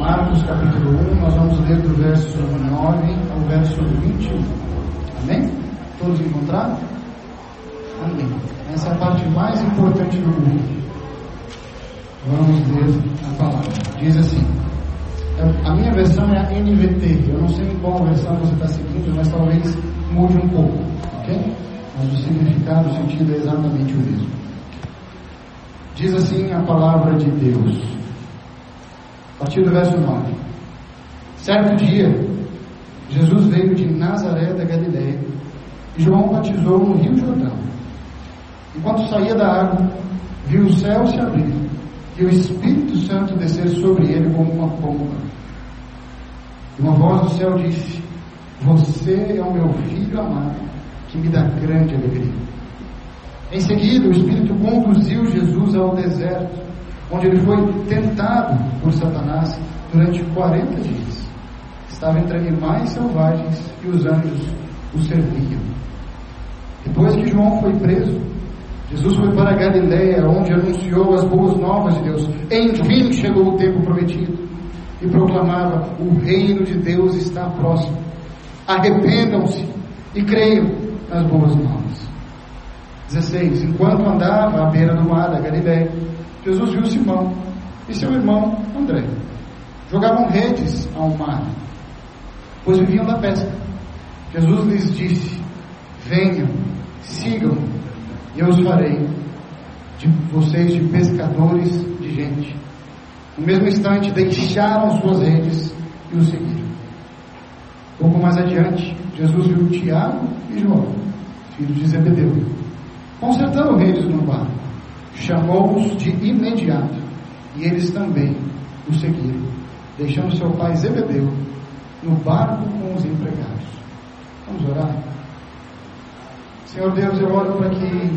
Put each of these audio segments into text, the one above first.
Marcos capítulo 1, nós vamos ler do verso 9 ao verso 21. Amém? Todos encontraram? Amém. Essa é a parte mais importante do culto. Vamos ler a palavra. Diz assim. A minha versão é a NVT. Eu não sei qual versão você está seguindo, mas talvez mude um pouco. Ok? Mas o significado, o sentido é exatamente o mesmo. Diz assim a palavra de Deus. A partir do verso 9. Certo dia, Jesus veio de Nazaré da Galiléia e João batizou no Rio Jordão. Enquanto saía da água, viu o céu se abrir e o Espírito Santo descer sobre ele como uma pomba. Uma voz do céu disse: Você é o meu filho amado, que me dá grande alegria. Em seguida, o Espírito conduziu Jesus ao deserto, onde ele foi tentado por Satanás durante 40 dias. Estava entre animais selvagens e os anjos o serviam. Depois que João foi preso, Jesus foi para Galiléia, onde anunciou as boas novas de Deus. Enfim chegou o tempo prometido e proclamava: O reino de Deus está próximo. Arrependam-se e creiam nas boas novas. 16. Enquanto andava à beira do mar da Galiléia, Jesus viu Simão e seu irmão André. Jogavam redes ao mar, pois viviam da pesca. Jesus lhes disse: Venham, sigam e eu os farei de vocês de pescadores de gente. No mesmo instante, deixaram suas redes e o seguiram. Pouco mais adiante, Jesus viu Tiago e João, filhos de Zebedeu, consertando redes no barco. Chamou-os de imediato e eles também o seguiram, deixando seu pai Zebedeu no barco com os empregados. Vamos orar? Senhor Deus, eu oro para que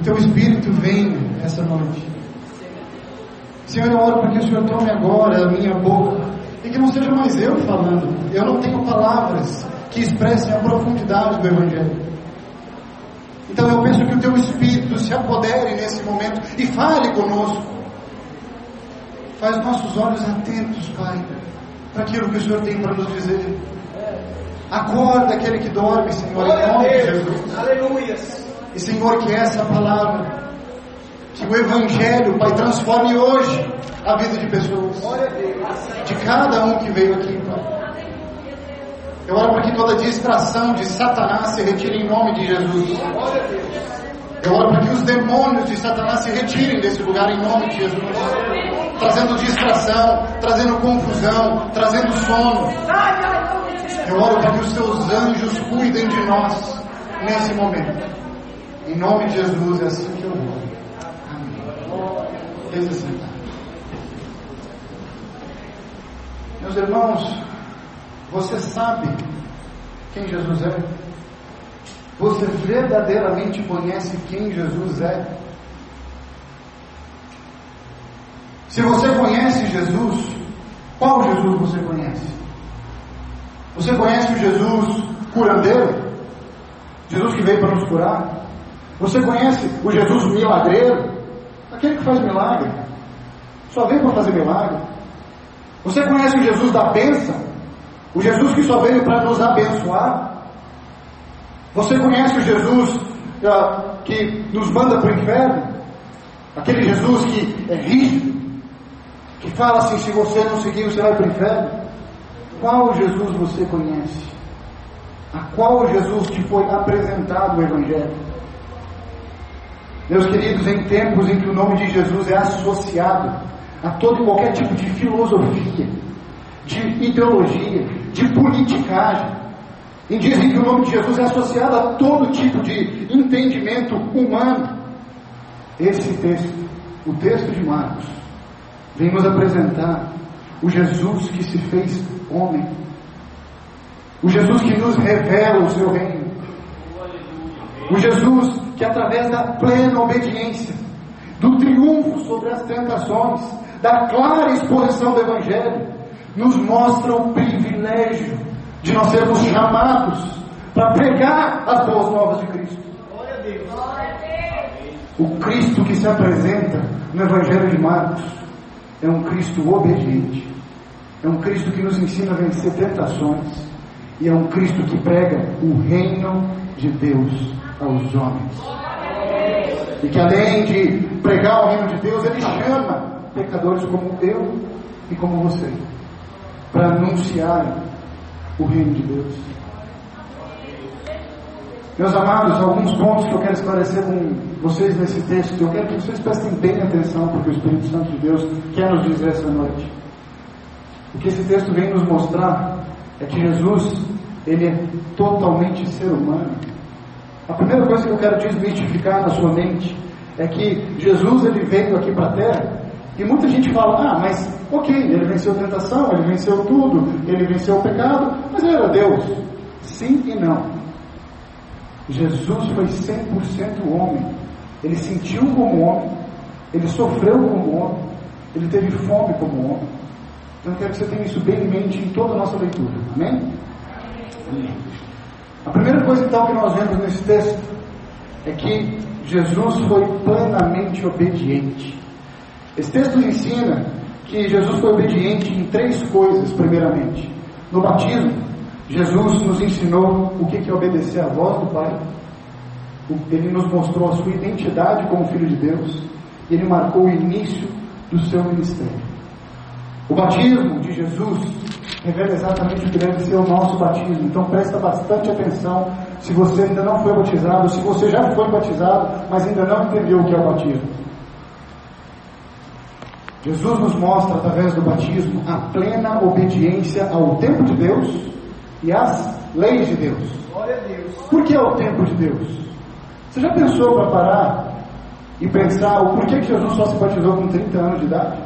o Teu Espírito venha essa noite. Senhor, eu oro para que o Senhor tome agora a minha boca e que não seja mais eu falando. Eu não tenho palavras que expressem a profundidade do Evangelho. Então eu peço que o Teu Espírito se apodere nesse momento e fale conosco. Faz nossos olhos atentos, Pai, para aquilo que o Senhor tem para nos dizer. Acorda aquele que dorme, Senhor, em nome de Jesus. Aleluia. E Senhor, que essa palavra, que o Evangelho, Pai, transforme hoje a vida de pessoas, de cada um que veio aqui, Pai. Eu oro para que toda distração de Satanás se retire em nome de Jesus. Eu oro para que os demônios de Satanás se retirem desse lugar em nome de Jesus. Trazendo distração, trazendo confusão, trazendo sono. Eu oro para que os seus anjos cuidem de nós nesse momento. Em nome de Jesus é assim que eu oro. Amém. Deixa sentar. Meus irmãos, você sabe quem Jesus é? Você verdadeiramente conhece quem Jesus é? Se você conhece Jesus, qual Jesus você conhece? Você conhece o Jesus curandeiro? Jesus que veio para nos curar? Você conhece o Jesus milagreiro? Aquele que faz milagre. Só veio para fazer milagre. Você conhece o Jesus da bênção? O Jesus que só veio para nos abençoar? Você conhece o Jesus uh, que nos manda para o inferno? Aquele Jesus que é rígido, que fala assim: se você não seguir, você vai para o inferno? Qual Jesus você conhece? A qual Jesus te foi apresentado o Evangelho? Meus queridos, em tempos em que o nome de Jesus é associado a todo e qualquer tipo de filosofia, de ideologia, de politicagem, em dias em que o nome de Jesus é associado a todo tipo de entendimento humano, esse texto, o texto de Marcos, vem nos apresentar o Jesus que se fez homem, o Jesus que nos revela o seu reino, o Jesus que, através da plena obediência, do triunfo sobre as tentações, da clara exposição do Evangelho, nos mostra o privilégio de nós sermos chamados para pregar as boas novas de Cristo. O Cristo que se apresenta no Evangelho de Marcos é um Cristo obediente, é um Cristo que nos ensina a vencer tentações, e é um Cristo que prega o reino de Deus aos homens. E que além de pregar o reino de Deus, ele chama pecadores como eu e como você para anunciar o reino de Deus. Meus amados, alguns pontos que eu quero esclarecer com vocês nesse texto. Eu quero que vocês prestem bem atenção, porque o Espírito Santo de Deus quer nos dizer essa noite. O que esse texto vem nos mostrar é que Jesus, ele é totalmente ser humano. A primeira coisa que eu quero desmistificar na sua mente é que Jesus ele veio aqui para a Terra e muita gente fala, ah, mas ok, ele venceu a tentação, ele venceu tudo, ele venceu o pecado, mas ele era Deus. Sim e não. Jesus foi 100% homem. Ele sentiu como homem, ele sofreu como homem, ele teve fome como homem. Então eu quero que você tenha isso bem em mente em toda a nossa leitura. Amém? Amém. A primeira coisa então que nós vemos nesse texto é que Jesus foi plenamente obediente. Esse texto ensina que Jesus foi obediente em três coisas, primeiramente. No batismo, Jesus nos ensinou o que é obedecer à voz do Pai. Ele nos mostrou a sua identidade como Filho de Deus. E ele marcou o início do seu ministério. O batismo de Jesus revela exatamente o que deve ser o nosso batismo. Então presta bastante atenção se você ainda não foi batizado, se você já foi batizado, mas ainda não entendeu o que é o batismo. Jesus nos mostra através do batismo a plena obediência ao tempo de Deus e às leis de Deus. Por que é o tempo de Deus? Você já pensou para parar e pensar o porquê que Jesus só se batizou com 30 anos de idade?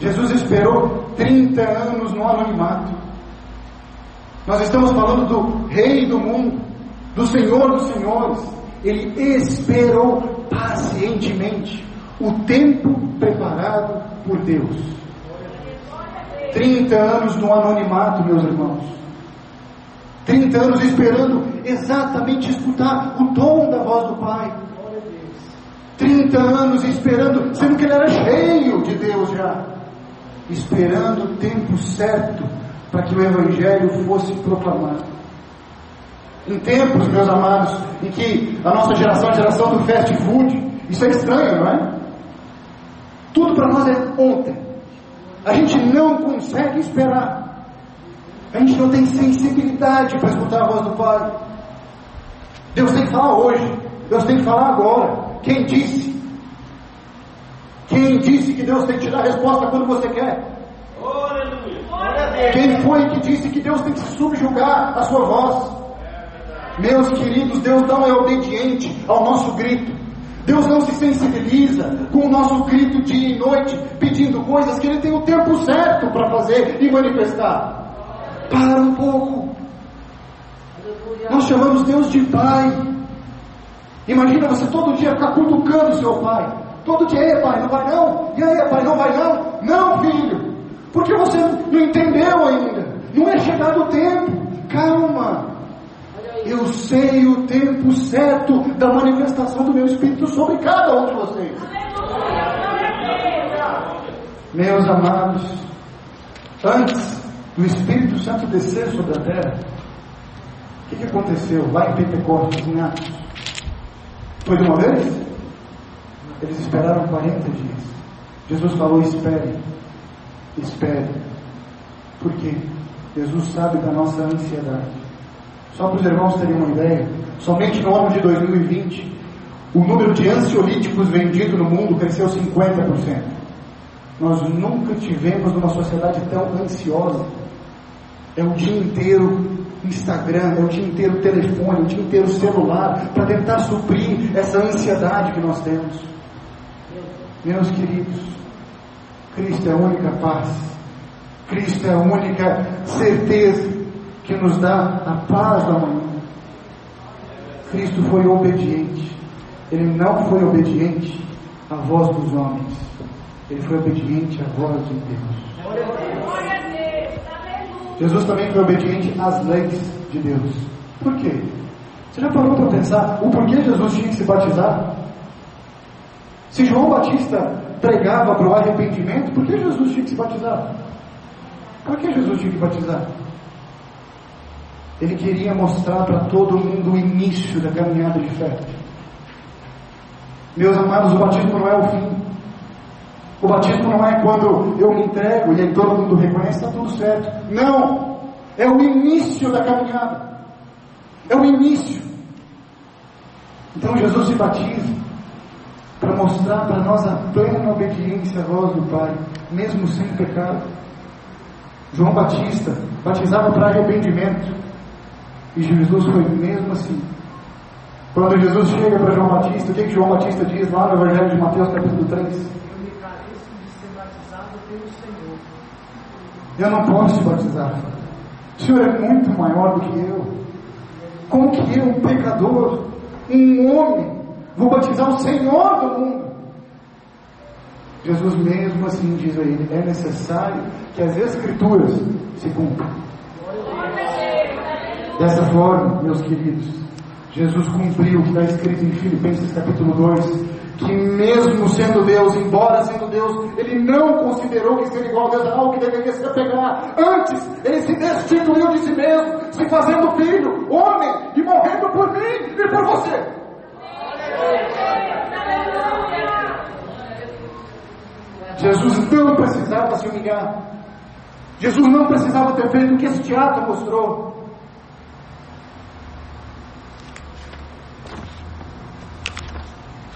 Jesus esperou 30 anos no anonimato. Nós estamos falando do Rei do mundo, do Senhor dos Senhores. Ele esperou pacientemente o tempo preparado por Deus. 30 anos no anonimato, meus irmãos. 30 anos esperando exatamente escutar o tom da voz do Pai. 30 anos esperando, sendo que ele era cheio de Deus já esperando o tempo certo para que o Evangelho fosse proclamado. Em tempos, meus amados, em que a nossa geração é a geração do fast food, isso é estranho, não é? Tudo para nós é ontem. A gente não consegue esperar. A gente não tem sensibilidade para escutar a voz do Pai. Deus tem que falar hoje. Deus tem que falar agora. Quem disse? Quem disse que Deus tem que te dar a resposta quando você quer? Quem foi que disse que Deus tem que subjugar a sua voz? Meus queridos, Deus não é obediente ao nosso grito. Deus não se sensibiliza com o nosso grito dia e noite, pedindo coisas que Ele tem o tempo certo para fazer e manifestar. Para um pouco. Nós chamamos Deus de Pai. Imagina você todo dia ficar cutucando seu pai. Todo dia, ei pai, não vai não? E aí, pai, não vai não? Não, filho, porque você não entendeu ainda. Não é chegado o tempo. Calma. Eu sei o tempo certo da manifestação do meu Espírito sobre cada um de vocês. Meus amados, antes do Espírito Santo descer sobre a terra, o que, que aconteceu lá em Pentecostes, em Atos? Foi de uma vez? Eles esperaram 40 dias. Jesus falou: espere, espere. Por quê? Jesus sabe da nossa ansiedade. Só para os irmãos terem uma ideia, somente no ano de 2020, o número de ansiolíticos vendidos no mundo cresceu 50%. Nós nunca tivemos numa sociedade tão ansiosa. É o dia inteiro Instagram, é o dia inteiro telefone, é o dia inteiro celular, para tentar suprir essa ansiedade que nós temos. Meus queridos, Cristo é a única paz, Cristo é a única certeza que nos dá a paz da manhã. Cristo foi obediente, ele não foi obediente à voz dos homens, ele foi obediente à voz de Deus. Jesus também foi obediente às leis de Deus. Por quê? Você já parou para pensar o porquê Jesus tinha que se batizar? Se João Batista pregava para o arrependimento, por que Jesus tinha que se batizar? Por que Jesus tinha que batizar? Ele queria mostrar para todo mundo o início da caminhada de fé. Meus amados, o batismo não é o fim. O batismo não é quando eu me entrego e aí todo mundo reconhece, está tudo certo. Não! É o início da caminhada. É o início. Então Jesus se batiza para mostrar para nós a plena obediência à voz do Pai, mesmo sem pecado. João Batista batizava para arrependimento. E Jesus foi mesmo assim. Quando Jesus chega para João Batista, o que, que João Batista diz lá no Evangelho de Mateus, capítulo 3? Eu me careço de ser batizado pelo Senhor. Eu não posso te batizar. O Senhor é muito maior do que eu. Como que eu, um pecador, um homem, vou batizar o Senhor do mundo? Jesus mesmo assim diz a ele: é necessário que as Escrituras se cumpram. Dessa forma, meus queridos, Jesus cumpriu o que está escrito em Filipenses capítulo 2, que mesmo sendo Deus, embora sendo Deus, ele não considerou que ser igual a Deus era algo que deveria se apegar. Antes, ele se destituiu de si mesmo, se fazendo filho, homem, e morrendo por mim e por você. Jesus não precisava se humilhar. Jesus não precisava ter feito o que esse teatro mostrou.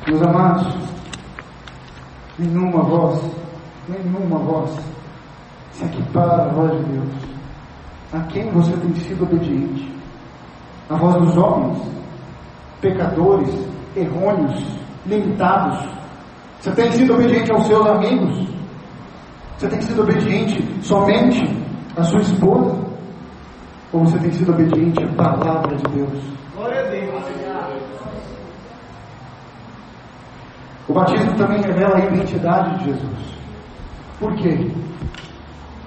Meus amados, nenhuma voz, nenhuma voz se equipara à voz de Deus. A quem você tem sido obediente? A voz dos homens, pecadores, errôneos, limitados. Você tem sido obediente aos seus amigos? Você tem sido obediente somente à sua esposa? Ou você tem sido obediente à palavra de Deus? O batismo também revela a identidade de Jesus. Por quê?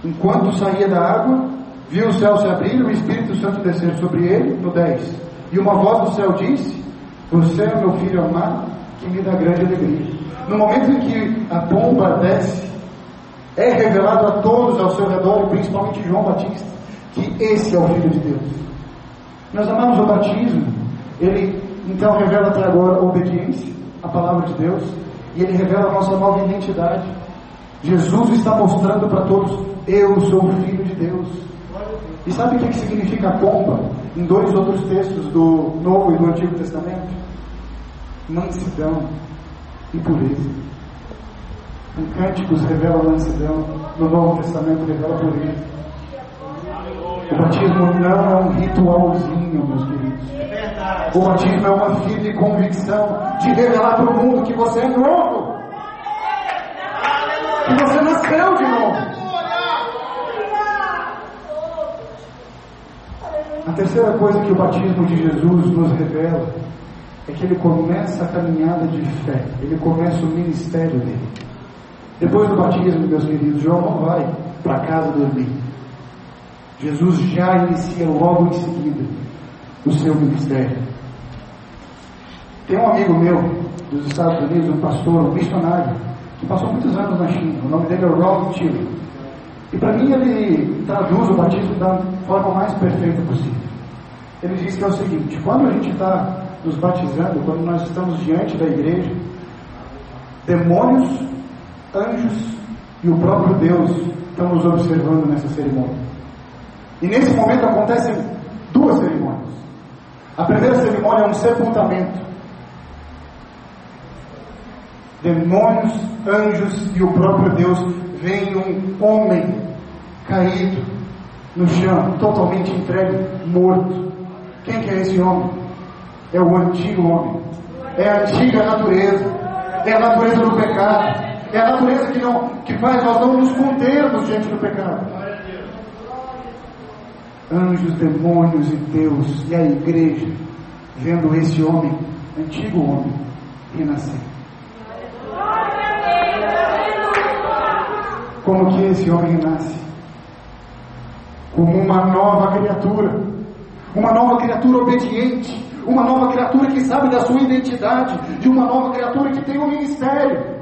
Enquanto saía da água, viu o céu se abrir e o Espírito Santo descer sobre ele, no 10. E uma voz do céu disse: Você é meu filho amado, que me dá grande alegria. No momento em que a pomba desce, é revelado a todos ao seu redor, principalmente João Batista, que esse é o Filho de Deus. Nós amamos o batismo, ele então revela até agora obediência, a palavra de Deus e ele revela a nossa nova identidade. Jesus está mostrando para todos: eu sou Filho de Deus. E sabe o que significa pomba? Em dois outros textos do Novo e do Antigo Testamento: mansidão e pureza. Em Cânticos revela mansidão, no Novo Testamento revela pureza. O batismo não é um ritualzinho, meus queridos. O batismo é uma firme convicção de revelar para o mundo que você é novo. Que você nasceu de novo. A terceira coisa que o batismo de Jesus nos revela é que ele começa a caminhada de fé, ele começa o ministério dele. Depois do batismo, meus queridos, João não vai para casa dormir. Jesus já inicia logo em seguida o seu ministério. Tem um amigo meu dos Estados Unidos, um pastor, um missionário, que passou muitos anos na China. O nome dele é Ron Tilley. E para mim ele traduz o batismo da forma mais perfeita possível. Ele diz que é o seguinte: quando a gente está nos batizando, quando nós estamos diante da igreja, demônios, anjos e o próprio Deus estão nos observando nessa cerimônia. E nesse momento acontecem duas cerimônias. A primeira cerimônia é um sepultamento. Demônios, anjos e o próprio Deus veem um homem caído no chão, totalmente entregue, morto. Quem que é esse homem? É o antigo homem. É a antiga natureza. É a natureza do pecado. É a natureza que, não, que faz nós não nos contermos diante do pecado. Anjos, demônios e Deus e a igreja vendo esse homem, antigo homem, renascer. Como que esse homem renasce? Como uma nova criatura, uma nova criatura obediente, uma nova criatura que sabe da sua identidade, de uma nova criatura que tem um ministério.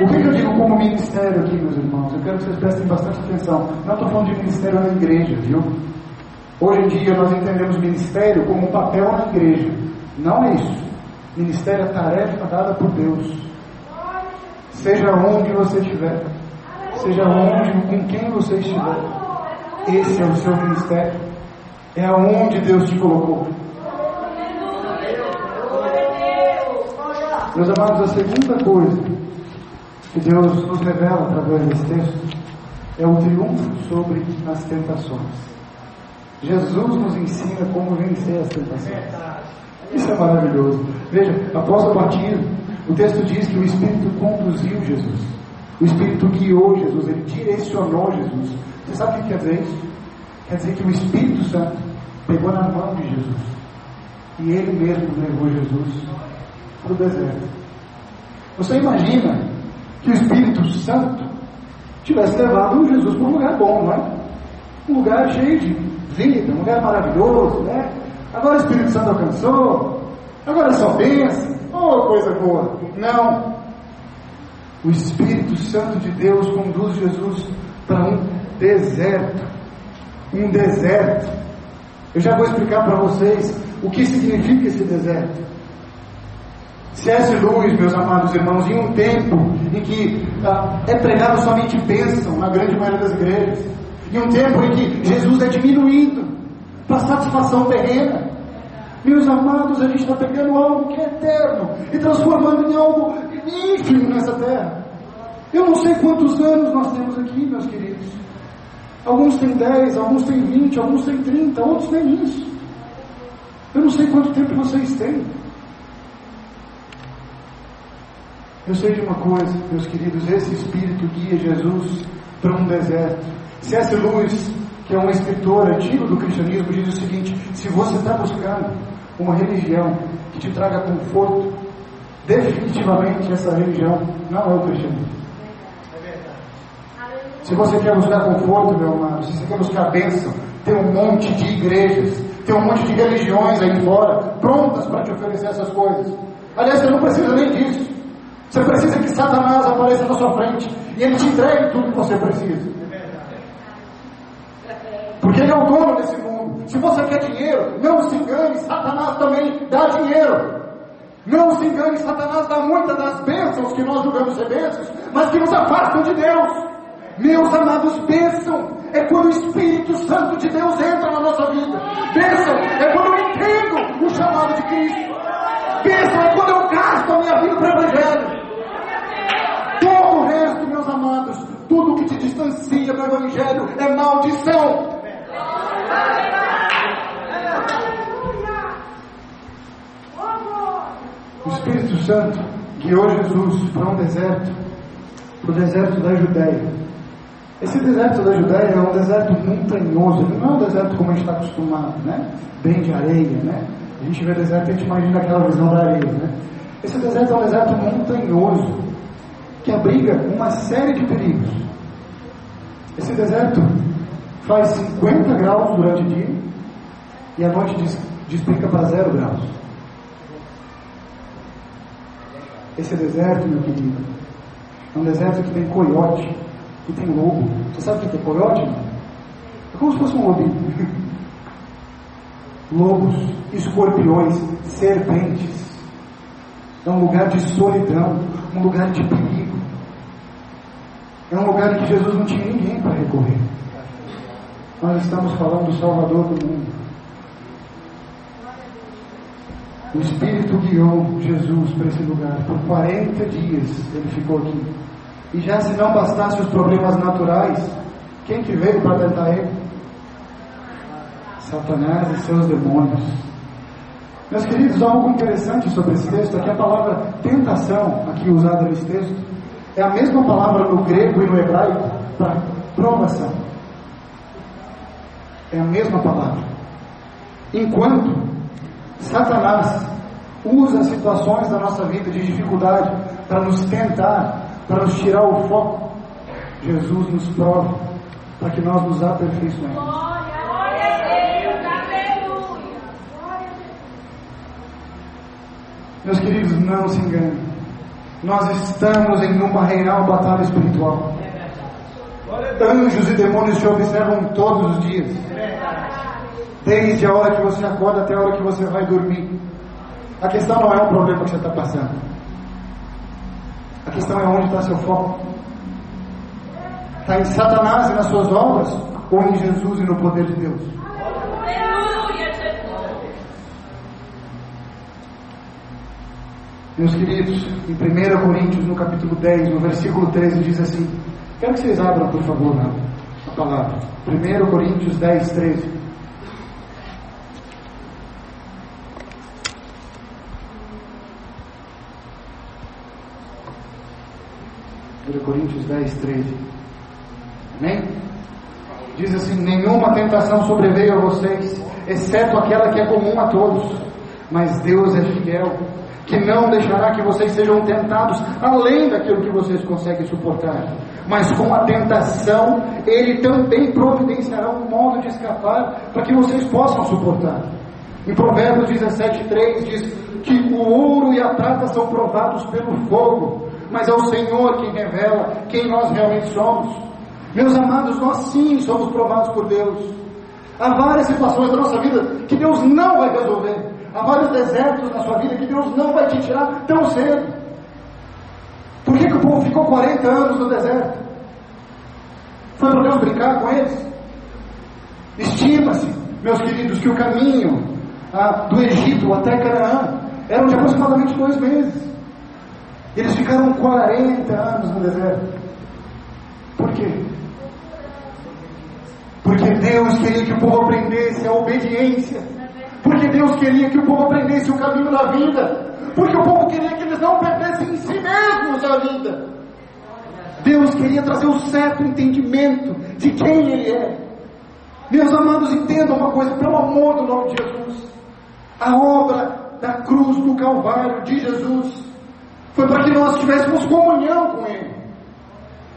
O que, eu digo como ministério aqui, meus irmãos? Eu quero que vocês prestem bastante atenção. Não estou falando de ministério na igreja, viu? Hoje em dia nós entendemos ministério como um papel na igreja. Não é isso. Ministério é tarefa dada por Deus. Seja onde você estiver, seja onde, com quem você estiver, esse é o seu ministério. É aonde Deus te colocou. Meus amados, a segunda coisa que Deus nos revela através desse texto é o triunfo sobre as tentações. Jesus nos ensina como vencer as tentações. Isso é maravilhoso. Veja, após o batismo, o texto diz que o Espírito conduziu Jesus. O Espírito guiou Jesus, ele direcionou Jesus. Você sabe o que quer dizer isso? Quer dizer que o Espírito Santo pegou na mão de Jesus e ele mesmo levou Jesus para o deserto. Você imagina que o Espírito Santo tivesse levado Jesus para um lugar bom, não é? Um lugar cheio de vida, um lugar maravilhoso, né? Agora o Espírito Santo alcançou, agora só bênção, oh coisa boa. Não. O Espírito Santo de Deus conduz Jesus para um deserto. Um deserto. Eu já vou explicar para vocês o que significa esse deserto. C.S. Lewis, meus amados irmãos, em um tempo em que ah, é pregado somente bênção na grande maioria das igrejas, em um tempo em que Jesus é diminuído para satisfação terrena. Meus amados, a gente está pegando algo que é eterno e transformando em algo ínfimo nessa terra. Eu não sei quantos anos nós temos aqui, meus queridos. Alguns têm 10, alguns têm 20, alguns têm 30, outros nem isso. Eu não sei quanto tempo vocês têm. Eu sei de uma coisa, meus queridos, esse Espírito guia Jesus para um deserto. C.S. Lewis, que é um escritor antigo do cristianismo, diz o seguinte: se você está buscando uma religião que te traga conforto, definitivamente essa religião não é o cristianismo. Se você quer buscar conforto, meu amado, se você quer buscar bênção, tem um monte de igrejas, tem um monte de religiões aí fora, prontas para te oferecer essas coisas. Aliás, você não precisa nem disso. Você precisa que Satanás apareça na sua frente e ele te entregue tudo que você precisa. Porque ele é o dono desse mundo. Se você quer dinheiro, não se engane, Satanás também dá dinheiro. Não se engane, Satanás dá muitas das bênçãos que nós julgamos ser bênçãos, mas que nos afastam de Deus. Meus amados, bênção é quando o Espírito Santo de Deus entra na nossa vida. Bênção é quando eu entendo o chamado de Cristo. Bênção é quando eu gasto a minha vida para o Evangelho. Meus amados, tudo que te distancia do Evangelho é maldição. O Espírito Santo guiou Jesus para um deserto, para o deserto da Judéia. Esse deserto da Judéia é um deserto montanhoso, ele não é um deserto como a gente está acostumado, né? Bem de areia, né? A gente vê deserto e a gente imagina aquela visão da areia, né? Esse deserto é um deserto montanhoso, que abriga uma série de perigos. Esse deserto faz 50 graus durante o dia e à noite despenca para zero graus. Esse deserto, meu querido, é um deserto que tem coiote, que tem lobo. Você sabe o que é coiote? É como se fosse um lobinho. Lobos, escorpiões, serpentes. É um lugar de solidão, um lugar de perigo. É um lugar em que Jesus não tinha ninguém para recorrer. Nós estamos falando do Salvador do mundo. O Espírito guiou Jesus para esse lugar. Por 40 dias ele ficou aqui. E já se não bastasse os problemas naturais, quem que veio para tentar ele? Satanás e seus demônios. Meus queridos, algo interessante sobre esse texto é que a palavra tentação, aqui usada nesse texto, é a mesma palavra no grego e no hebraico para provação. É a mesma palavra. Enquanto Satanás usa situações da nossa vida de dificuldade para nos tentar, para nos tirar o foco, Jesus nos prova para que nós nos aperfeiçoemos. Meus queridos, não se enganem. Nós estamos em uma real batalha espiritual. Anjos e demônios te observam todos os dias. Desde a hora que você acorda até a hora que você vai dormir. A questão não é o problema que você está passando. A questão é onde está seu foco. Está em Satanás e nas suas obras ou em Jesus e no poder de Deus? Meus queridos, em 1 Coríntios, no capítulo 10, no versículo 13, diz assim: Quero que vocês abram, por favor, a palavra. 1 Coríntios 10, 13. Coríntios 10, 13. Amém? Diz assim: Nenhuma tentação sobreveio a vocês, exceto aquela que é comum a todos. Mas Deus é fiel que não deixará que vocês sejam tentados além daquilo que vocês conseguem suportar. Mas com a tentação, Ele também providenciará um modo de escapar para que vocês possam suportar. Em Provérbios 17,3 diz que o ouro e a prata são provados pelo fogo, mas é o Senhor quem revela quem nós realmente somos. Meus amados, nós sim somos provados por Deus. Há várias situações da nossa vida que Deus não vai resolver. Há vários desertos na sua vida que Deus não vai te tirar tão cedo. Por que, que o povo ficou 40 anos no deserto? Foi para Deus brincar com eles? Estima-se, meus queridos, que o caminho ah, do Egito até Canaã era de aproximadamente dois meses. Eles ficaram 40 anos no deserto. Por quê? Porque Deus queria que o povo aprendesse a obediência porque Deus queria que o povo aprendesse o caminho da vida. Porque o povo queria que eles não perdessem em si mesmos a vida. Deus queria trazer o certo entendimento de quem Ele é. Meus amados, entendam uma coisa, pelo amor do nome de Jesus. A obra da cruz do Calvário de Jesus foi para que nós tivéssemos comunhão com Ele.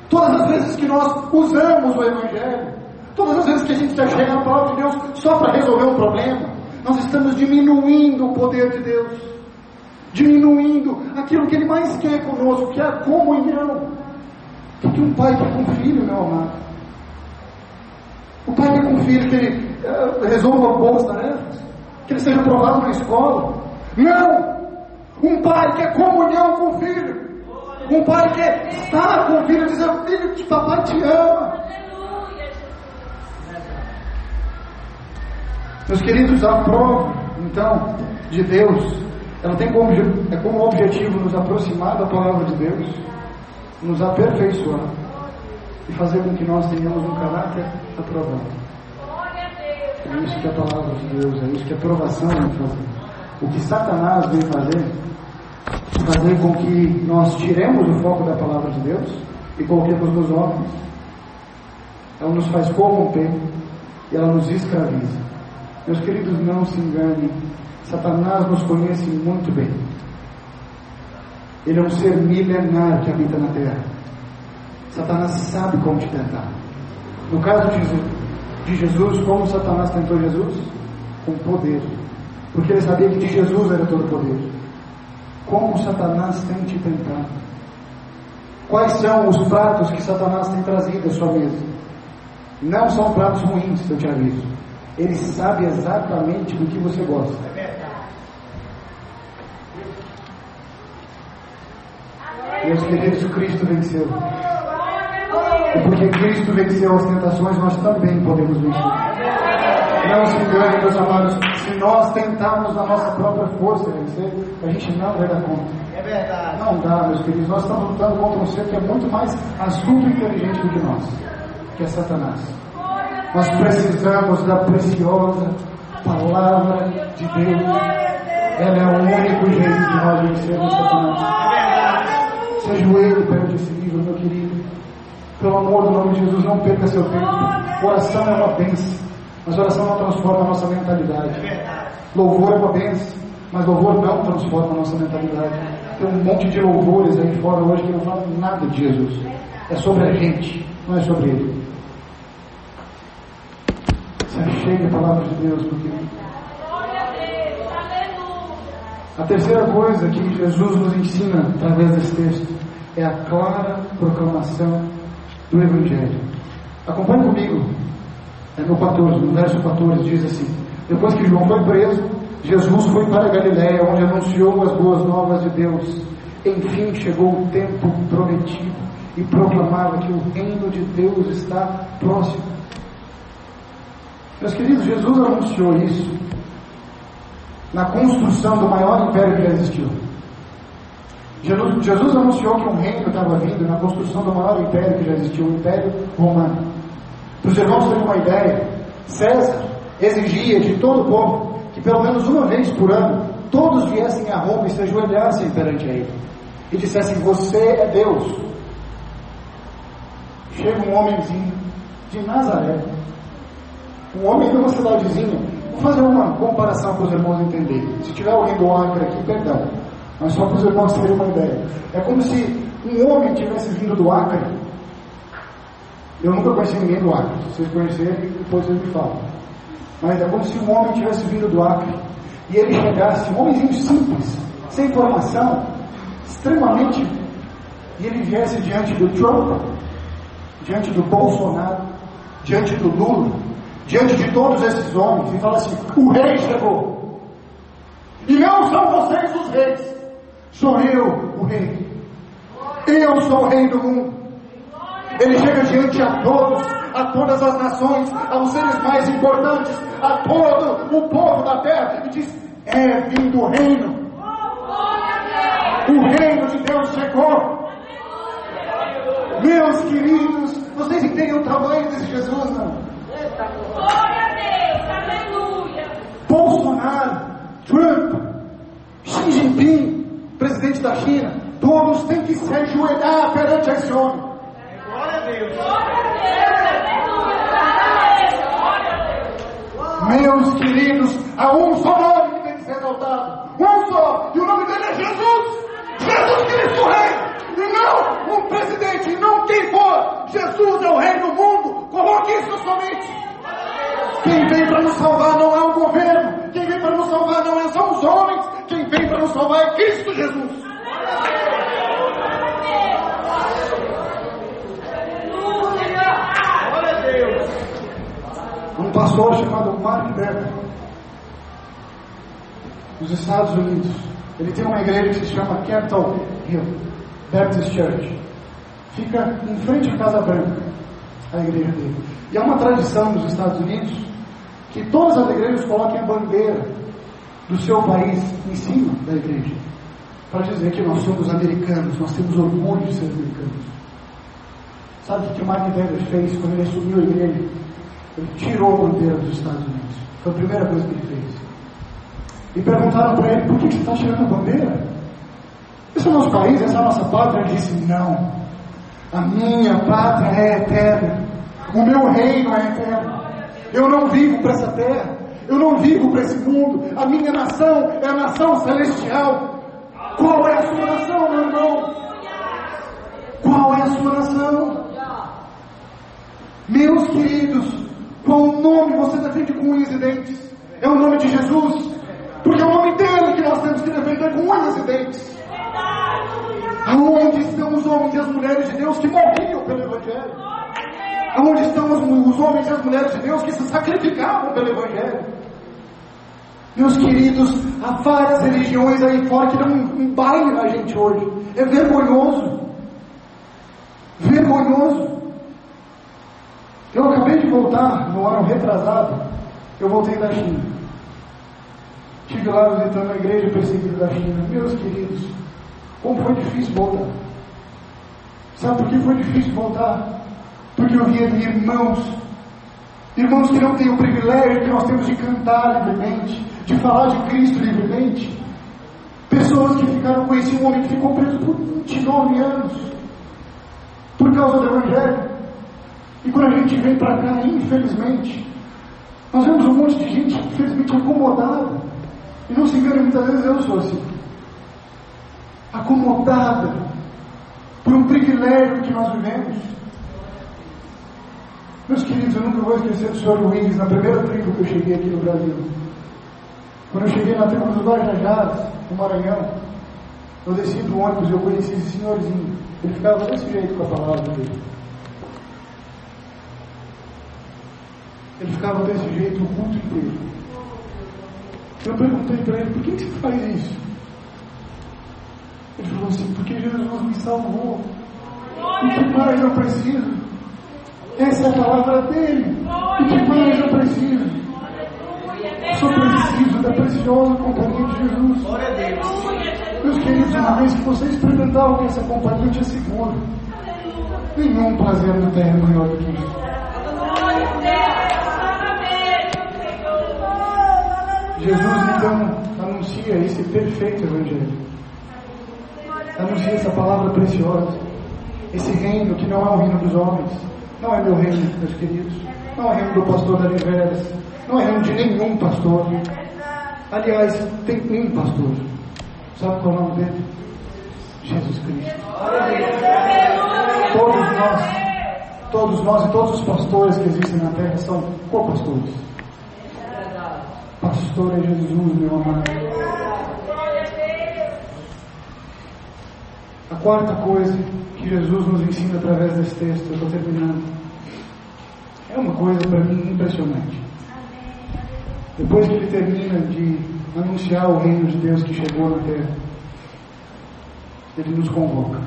Todas as vezes que nós usamos o Evangelho, todas as vezes que a gente está chega na palavra de Deus só para resolver um problema, nós estamos diminuindo o poder de Deus, diminuindo aquilo que Ele mais quer conosco, que é a comunhão. O que um pai quer com o filho, meu amado? O pai quer com o filho que ele uh, resolva boas tarefas, que ele seja aprovado na escola. Não! Um pai quer comunhão com o filho. Um pai quer estar com o filho e dizer, filho, papai te ama. Meus queridos, a prova, então, de Deus, ela tem como, é como objetivo nos aproximar da palavra de Deus, nos aperfeiçoar e fazer com que nós tenhamos um caráter aprovado. É isso que a palavra de Deus, é isso que a aprovação vem fazer. O que Satanás vem fazer, fazer com que nós tiremos o foco da palavra de Deus e coloquemos nos homens. Ela nos faz corromper e ela nos escraviza. Meus queridos, não se enganem. Satanás nos conhece muito bem. Ele é um ser milenar que habita na terra. Satanás sabe como te tentar. No caso de Jesus, como Satanás tentou Jesus? Com poder. Porque ele sabia que de Jesus era todo poder. Como Satanás tem te tentado? Quais são os pratos que Satanás tem trazido à sua mesa? Não são pratos ruins, eu te aviso. Ele sabe exatamente do que você gosta. Meus queridos, Cristo venceu. E porque Cristo venceu as tentações, nós também podemos vencer. Não se engane, meus amados, se nós tentarmos na nossa própria força vencer, a gente não vai dar conta. É verdade. Não dá, meus queridos. Nós estamos lutando contra um ser que é muito mais astuto e inteligente do que nós, que é Satanás. Nós precisamos da preciosa palavra de Deus. Ela é o único jeito de nós vencermos Satanás. Se ajoelhe perante esse livro, meu querido. Pelo amor do nome de Jesus, não perca seu tempo. Oração é uma bênção, mas oração não transforma a nossa mentalidade. Louvor é uma bênção, mas louvor não transforma a nossa mentalidade. Tem um monte de louvores aí fora hoje que não falam nada de Jesus. É sobre a gente, não é sobre ele. Se cheia a palavra de Deus, porque A terceira coisa que Jesus nos ensina através desse texto é a clara proclamação do Evangelho. Acompanhe comigo, é no 14, no verso 14, diz assim: Depois que João foi preso, Jesus foi para Galiléia, onde anunciou as boas novas de Deus. Enfim chegou o tempo prometido e proclamava que o reino de Deus está próximo. Meus queridos, Jesus anunciou isso na construção do maior império que já existiu. Jesus, Jesus anunciou que um reino estava vindo na construção do maior império que já existiu, o Império Romano. Para os irmãos terem uma ideia, César exigia de todo o povo que pelo menos uma vez por ano todos viessem a Roma e se ajoelhassem perante ele e dissessem: Você é Deus. Chega um homenzinho de Nazaré, um homem de uma cidadezinha. Vou fazer uma comparação para os irmãos entenderem. Se tiver alguém do Acre aqui, perdão, mas só para os irmãos terem uma ideia. É como se um homem tivesse vindo do Acre. Eu nunca conheci ninguém do Acre. Se vocês conhecerem, depois vocês me falam. Mas é como se um homem tivesse vindo do Acre e ele chegasse, um homenzinho simples, sem formação, extremamente, e ele viesse diante do Trump, diante do Bolsonaro, diante do Lula, diante de todos esses homens e falasse: O rei chegou. E não são vocês os reis, sou eu o rei. Eu sou o rei do mundo. Ele chega diante a todos, a todas as nações, aos seres mais importantes, a todo o povo da terra e diz: É vindo o reino. O reino de Deus chegou. Meus queridos, vocês entendem o tamanho desse Jesus, não? Glória a Deus, aleluia. Bolsonaro, Trump, Xi Jinping, presidente da China, todos têm que se ajoelhar perante esse homem. Glória a Deus, aleluia. Glória a Deus. Meus queridos, há um só nome que tem que ser exaltado. Um só. E o nome dele é Jesus. Jesus Cristo Rei. E não um presidente, e não quem for. Jesus é o Rei do mundo. Coloque isso na sua mente. Quem vem para nos salvar não é o governo. Quem vem para nos salvar não é são os homens. Quem vem para nos salvar é Cristo Jesus. Um pastor chamado Mark Becker, nos Estados Unidos. Ele tem uma igreja que se chama Capitol Hill Baptist Church. Fica em frente à Casa Branca, a igreja dele. E há uma tradição nos Estados Unidos que todas as igrejas coloquem a bandeira do seu país em cima da igreja. Para dizer que nós somos americanos, nós temos orgulho de ser americanos. Sabe o que o Mark Becker fez quando ele assumiu a igreja? Ele tirou a bandeira dos Estados Unidos. Foi a primeira coisa que ele fez. E perguntaram para ele, por que você está tirando a bandeira? Esse é o nosso país, essa é a nossa pátria. Ele disse, não. A minha pátria é eterna. O meu reino é eterno. Eu não vivo para essa terra. Eu não vivo para esse mundo. A minha nação é a nação celestial. Qual é a sua nação, meu irmão? Qual é a sua nação? Meus queridos, qual nome você defende com unhas e dentes? É o nome de Jesus, porque é o nome dele que nós temos que defender com unhas e dentes. Aonde estão os homens e as mulheres de Deus que morriam pelo Evangelho? Aonde estão os, os homens e as mulheres de Deus que se sacrificavam pelo Evangelho? Meus queridos, há várias religiões aí fora que dão um, um baile na gente hoje. É vergonhoso. Vergonhoso. Eu acabei de voltar, no ano retrasado, eu voltei da China. Estive lá visitando a igreja perseguida da China. Meus queridos, como foi difícil voltar. Sabe por que foi difícil voltar? Porque eu via irmãos, irmãos que não têm o privilégio que nós temos de cantar livremente, de falar de Cristo livremente. Pessoas que ficaram, conheci um homem que ficou preso por 29 anos por causa do Evangelho. E quando a gente vem para cá, infelizmente, nós vemos um monte de gente, infelizmente, acomodada. E não se engane, muitas vezes eu sou assim. Acomodada por um privilégio que nós vivemos. Meus queridos, eu nunca vou esquecer do Sr. Luiz, na primeira tribo que eu cheguei aqui no Brasil. Quando eu cheguei na tribo dos Guajajás, no Maranhão, eu desci do ônibus e eu conheci esse senhorzinho. Ele ficava desse jeito com a palavra dele. Ele ficava desse jeito o culto inteiro. Eu perguntei para ele, por que, que você faz isso? Ele falou assim, porque Jesus me salvou. O que mais eu preciso? Essa é a palavra dele. O que mais eu preciso? Só preciso da preciosa companhia de Jesus. Glória a Deus. Meus queridos, uma vez que você experimentar que essa companhia te assegura, nenhum prazer no terra é maior do que isso. Jesus então anuncia esse perfeito evangelho. Anuncia essa palavra preciosa. Esse reino que não é o reino dos homens. Não é meu reino, meus queridos. Não é reino do pastor da Veras. Não é reino de nenhum pastor. Aliás, tem um pastor. Sabe qual é o nome dele? Jesus Cristo. Todos nós, todos nós e todos os pastores que existem na terra são co-pastores. Pastor é Jesus, meu amado. A quarta coisa que Jesus nos ensina através desse texto, eu estou terminando, é uma coisa para mim impressionante. Depois que ele termina de anunciar o reino de Deus que chegou na terra, ele nos convoca.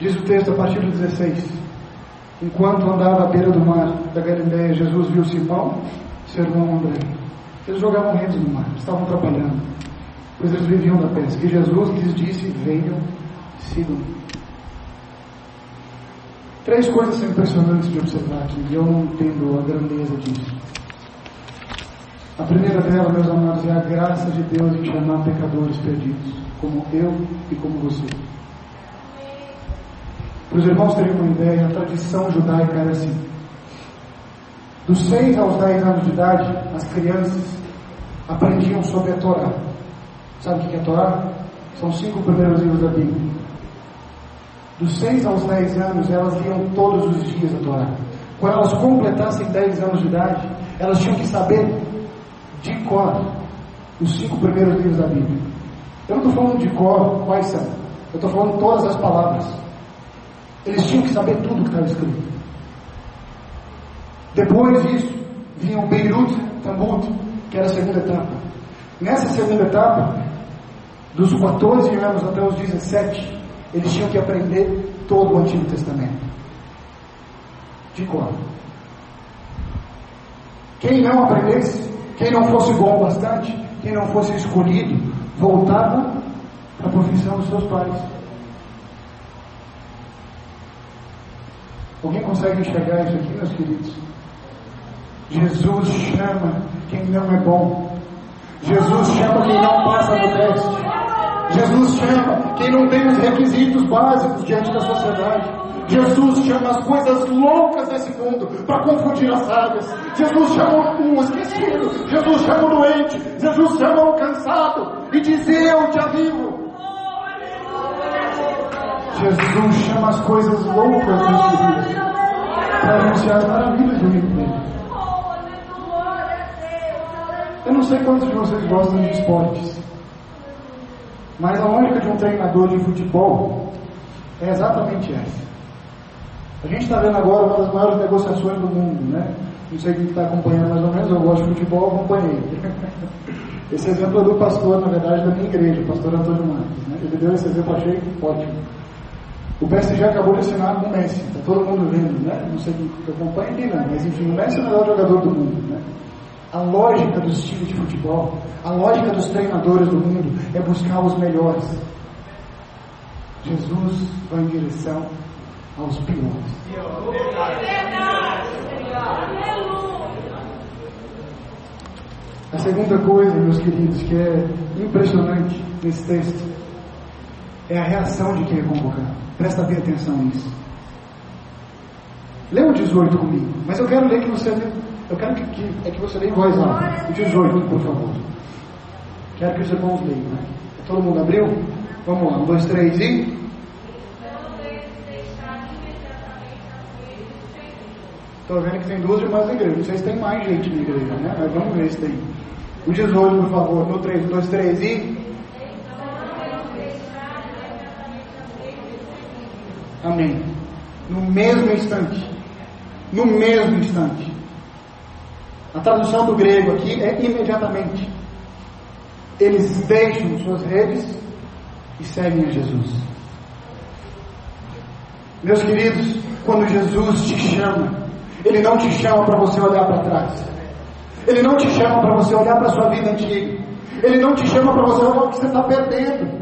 Diz o texto a partir do 16: Enquanto andava à beira do mar da Galileia, Jesus viu Simão, seu irmão André. Eles jogavam redes no mar, estavam trabalhando, pois eles viviam da pesca. E Jesus lhes disse: Venham, sigam. Três coisas são impressionantes de observar aqui, e eu não entendo a grandeza disso. A primeira dela, meus amados, é a graça de Deus em chamar pecadores perdidos, como eu e como você. Para os irmãos terem uma ideia, a tradição judaica era assim. Dos 6 aos 10 anos de idade, as crianças aprendiam sobre a Torá. Sabe o que é a Torá? São cinco primeiros livros da Bíblia. Dos 6 aos 10 anos, elas liam todos os dias a Torá. Quando elas completassem 10 anos de idade, elas tinham que saber de cor os cinco primeiros livros da Bíblia. Eu não estou falando de cor quais são, eu estou falando todas as palavras. Eles tinham que saber tudo o que estava escrito. Depois disso, vinha o Beirut Tambut, que era a segunda etapa. Nessa segunda etapa, dos 14 anos até os 17, eles tinham que aprender todo o Antigo Testamento. De cor. Quem não aprendesse, quem não fosse bom bastante, quem não fosse escolhido, voltava para a profissão dos seus pais. Alguém consegue enxergar isso aqui, meus queridos? Jesus chama quem não é bom. Jesus chama quem não passa no teste. Jesus chama quem não tem os requisitos básicos diante da sociedade. Jesus chama as coisas loucas desse mundo para confundir as sábias. Jesus chama o esquecido. Jesus chama o doente. Jesus chama o cansado. E diz: Eu te avivo. Jesus chama as coisas loucas dos queridos para anunciar as maravilhas do reino dele. Eu não sei quantos de vocês gostam de esportes, mas a lógica de um treinador de futebol é exatamente essa. A gente está vendo agora uma das maiores negociações do mundo, né? Não sei quem está acompanhando mais ou menos, eu gosto de futebol, acompanhei. Esse exemplo é do pastor, na verdade, da minha igreja, o pastor Antônio Marques. Né? Ele deu esse exemplo, achei ótimo. O PSG acabou de assinar com o Messi, está todo mundo vendo, né? Não sei quem acompanha aqui não, mas enfim, o Messi é o melhor jogador do mundo, né? A lógica dos times de futebol, a lógica dos treinadores do mundo é buscar os melhores. Jesus vai em direção aos piores. A segunda coisa, meus queridos, que é impressionante nesse texto, é a reação de quem é convocado. Presta bem atenção nisso. Lê o 18 comigo, mas eu quero ler que você eu quero que, que, é que você leia em voz alta. O 18, por favor. Quero que os irmãos leiam. Né? Todo mundo abriu? Vamos lá, um, dois, três e. Estou vendo que tem duas irmãs na igreja. Não sei se tem mais gente na igreja, né? Mas vamos ver se tem. O 18, por favor. No 3, 1, 2, 3 e. Amém. No mesmo instante. No mesmo instante. A tradução do grego aqui é imediatamente. Eles deixam suas redes e seguem a Jesus. Meus queridos, quando Jesus te chama, Ele não te chama para você olhar para trás. Ele não te chama para você olhar para a sua vida antiga. Ele não te chama para você olhar o que você está perdendo.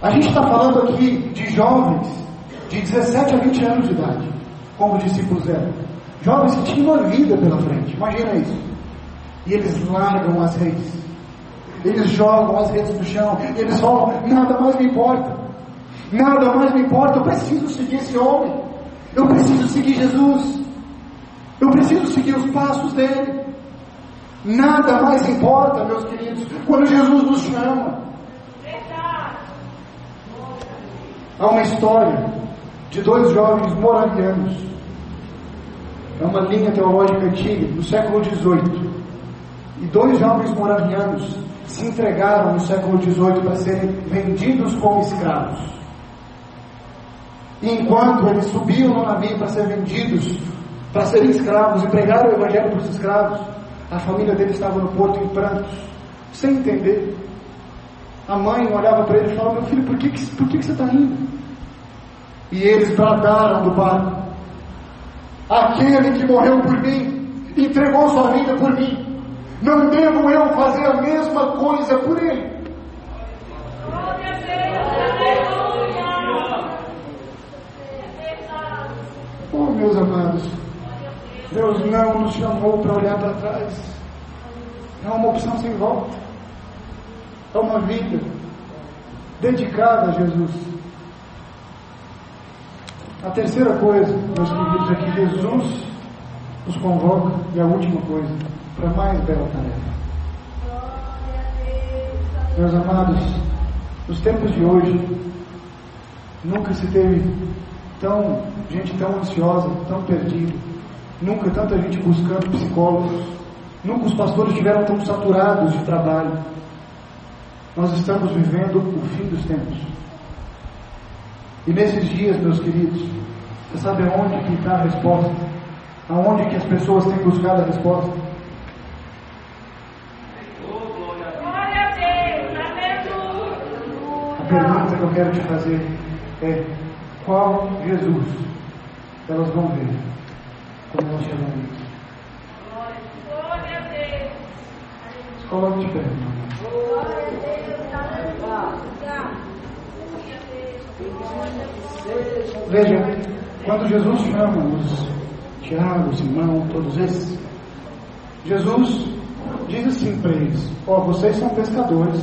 A gente está falando aqui de jovens de 17 a 20 anos de idade, como discípulos eram. Jovens que tinham uma vida pela frente, imagina isso. E eles largam as redes, eles jogam as redes no chão, eles falam: nada mais me importa, nada mais me importa, eu preciso seguir esse homem, eu preciso seguir Jesus, eu preciso seguir os passos dele. Nada mais importa, meus queridos, quando Jesus nos chama. Há uma história de dois jovens moravianos. É uma linha teológica antiga, do século XVIII. E dois jovens moravianos se entregaram no século XVIII para serem vendidos como escravos. E enquanto eles subiam no navio para ser vendidos, para serem escravos e pregaram o evangelho para os escravos, a família deles estava no porto em prantos, sem entender. A mãe olhava para ele e falava: Meu filho, por que, por que você está indo? E eles bradaram do barco: Aquele que morreu por mim, entregou sua vida por mim, não devo eu fazer a mesma coisa por ele? Oh, meus amados, Deus não nos chamou para olhar para trás. É uma opção sem volta. É uma vida dedicada a Jesus. A terceira coisa, meus queridos, é que Jesus nos convoca, e a última coisa, para mais bela tarefa. Meus amados, nos tempos de hoje, nunca se teve tão gente tão ansiosa, tão perdida, nunca tanta gente buscando psicólogos, nunca os pastores estiveram tão saturados de trabalho. Nós estamos vivendo o fim dos tempos. E nesses dias, meus queridos, você sabe aonde que está a resposta? Aonde que as pessoas têm buscado a resposta? Glória a Deus. A pergunta que eu quero te fazer é: qual Jesus elas vão ver quando elas chegarem aqui? Glória a Deus. Coloque de pé, meu irmão. Veja, quando Jesus chama os Tiago, Simão, todos esses, Jesus diz assim para eles: Ó, vocês são pescadores,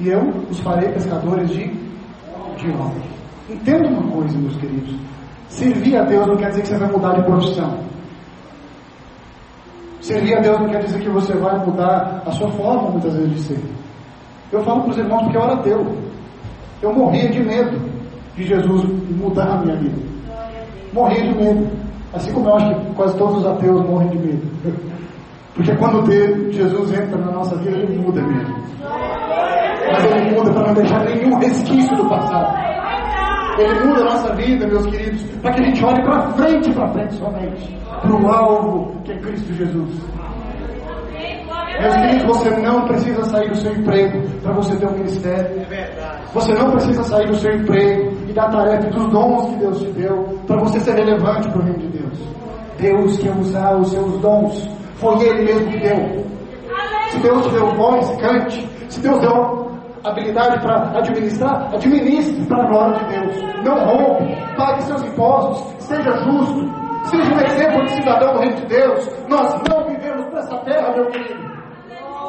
e eu os farei pescadores de, de homens. Entenda uma coisa, meus queridos: servir a Deus não quer dizer que você vai mudar de profissão. Servir a Deus não quer dizer que você vai mudar a sua forma, muitas vezes, de ser. Eu falo para os irmãos porque eu era ateu. Eu morria de medo de Jesus mudar a minha vida. Morria de medo. Assim como eu acho que quase todos os ateus morrem de medo. Porque quando Deus, Jesus entra na nossa vida, ele muda mesmo. Mas ele muda para não deixar nenhum resquício do passado. Ele muda a nossa vida, meus queridos, para que a gente olhe para frente, para frente somente. Para o alvo que é Cristo Jesus. Meus queridos, você não precisa sair do seu emprego para você ter um ministério. Você não precisa sair do seu emprego e da tarefa e dos dons que Deus te deu para você ser relevante para o reino de Deus. Deus quer usar os seus dons. Foi Ele mesmo que deu. Se Deus te deu voz, cante. Se Deus deu habilidade para administrar, administre para a glória de Deus. Não roube, pague seus impostos, seja justo, seja um exemplo de cidadão do reino de Deus. Nós não vivemos para essa terra, meu querido.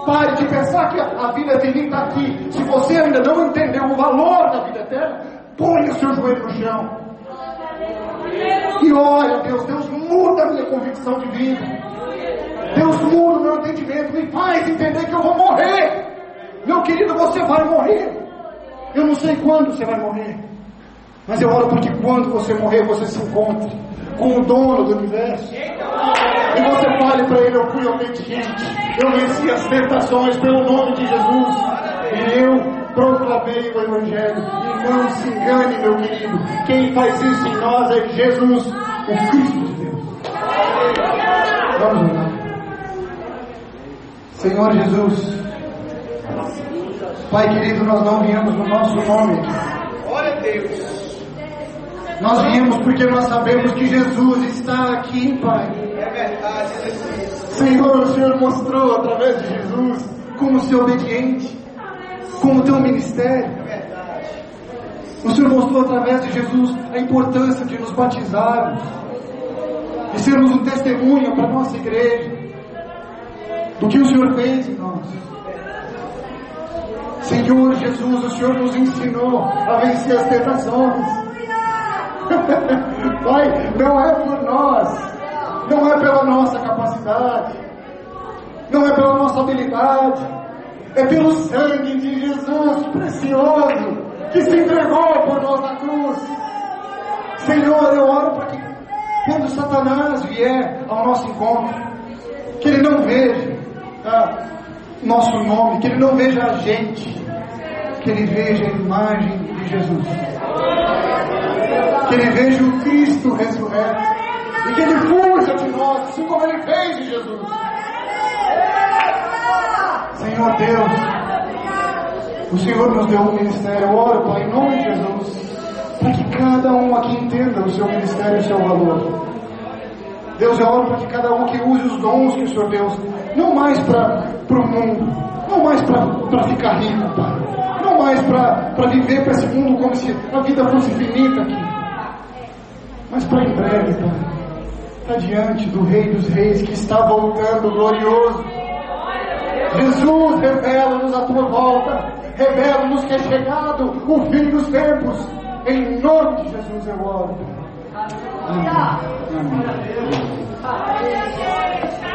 Pare de pensar que a vida eterna está aqui. Se você ainda não entendeu o valor da vida eterna, ponha o seu joelho no chão. E olha, Deus, Deus muda a minha convicção de vida. Deus muda o meu entendimento, me faz entender que eu vou morrer. Meu querido, você vai morrer. Eu não sei quando você vai morrer. Mas eu oro porque quando você morrer, você se encontre com o dono do universo. E você fale para ele: Eu fui obediente, eu venci as tentações pelo nome de Jesus. E eu proclamei o Evangelho. E não se engane, meu querido. Quem faz isso em nós é Jesus, o Cristo de Deus. Vamos orar. Senhor Jesus, Pai querido, nós não viemos no nosso nome. Glória a Deus. Nós viemos porque nós sabemos que Jesus está aqui, Pai. Senhor, o Senhor mostrou através de Jesus como ser obediente, como ter um ministério. O Senhor mostrou através de Jesus a importância de nos batizarmos, de sermos um testemunho para a nossa igreja, do que o Senhor fez em nós. Senhor Jesus, o Senhor nos ensinou a vencer as tentações. Pai, não é por nós, não é pela nossa capacidade, não é pela nossa habilidade, é pelo sangue de Jesus precioso que se entregou por nós na cruz. Senhor, eu oro para que quando Satanás vier ao nosso encontro, que ele não veja ah, nosso nome, que ele não veja a gente, que ele veja a imagem de Jesus. Que ele veja o Cristo ressurreto e que ele fuja de nós, assim como ele fez de Jesus. Senhor Deus, o Senhor nos deu um ministério, eu oro, Pai, em nome de Jesus, para que cada um aqui entenda o seu ministério e o seu valor. Deus, eu oro para que cada um que use os dons que o Senhor deu, não mais para o mundo, não mais para ficar rico, Pai, não mais para viver para esse mundo como se a vida fosse finita aqui, mas para em breve, Pai, para diante do Rei dos Reis que está voltando glorioso. Jesus, revela-nos a tua volta, revela-nos que é chegado o fim dos tempos. Em nome de Jesus eu oro. Amém. Amém.